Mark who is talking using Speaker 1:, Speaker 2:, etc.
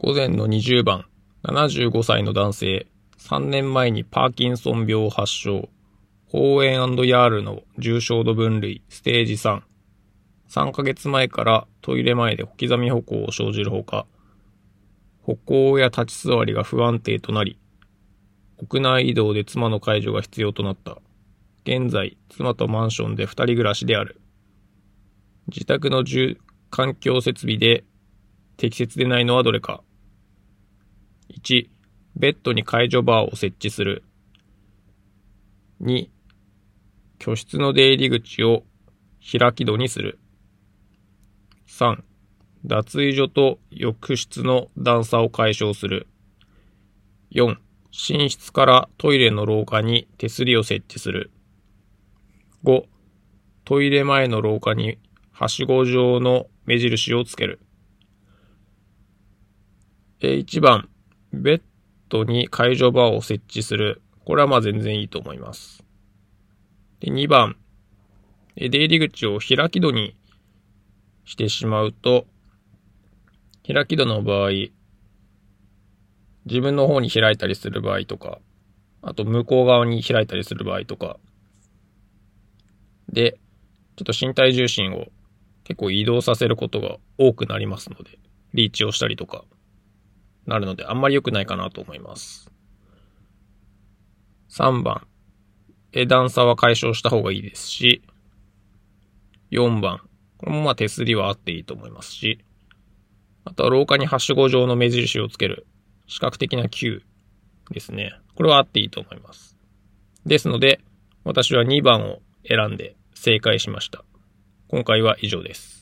Speaker 1: 午前の20番、75歳の男性、3年前にパーキンソン病を発症、ホーエンヤールの重症度分類、ステージ3。3ヶ月前からトイレ前で小刻み歩行を生じるほか、歩行や立ち座りが不安定となり、屋内移動で妻の介助が必要となった。現在、妻とマンションで二人暮らしである。自宅の住環境設備で適切でないのはどれか。1、ベッドに介助バーを設置する。2、居室の出入り口を開き戸にする。3、脱衣所と浴室の段差を解消する。4、寝室からトイレの廊下に手すりを設置する。5、トイレ前の廊下にはしご状の目印をつける。1番、ベッドに解除バーを設置する。これはまあ全然いいと思います。で、2番、出入り口を開き戸にしてしまうと、開き戸の場合、自分の方に開いたりする場合とか、あと向こう側に開いたりする場合とか、で、ちょっと身体重心を結構移動させることが多くなりますので、リーチをしたりとか、なるので、あんまり良くないかなと思います。3番、段差は解消した方がいいですし、4番、これもまあ手すりはあっていいと思いますし、あとは廊下にはしご状の目印をつける視覚的な Q ですね。これはあっていいと思います。ですので、私は2番を選んで正解しました。今回は以上です。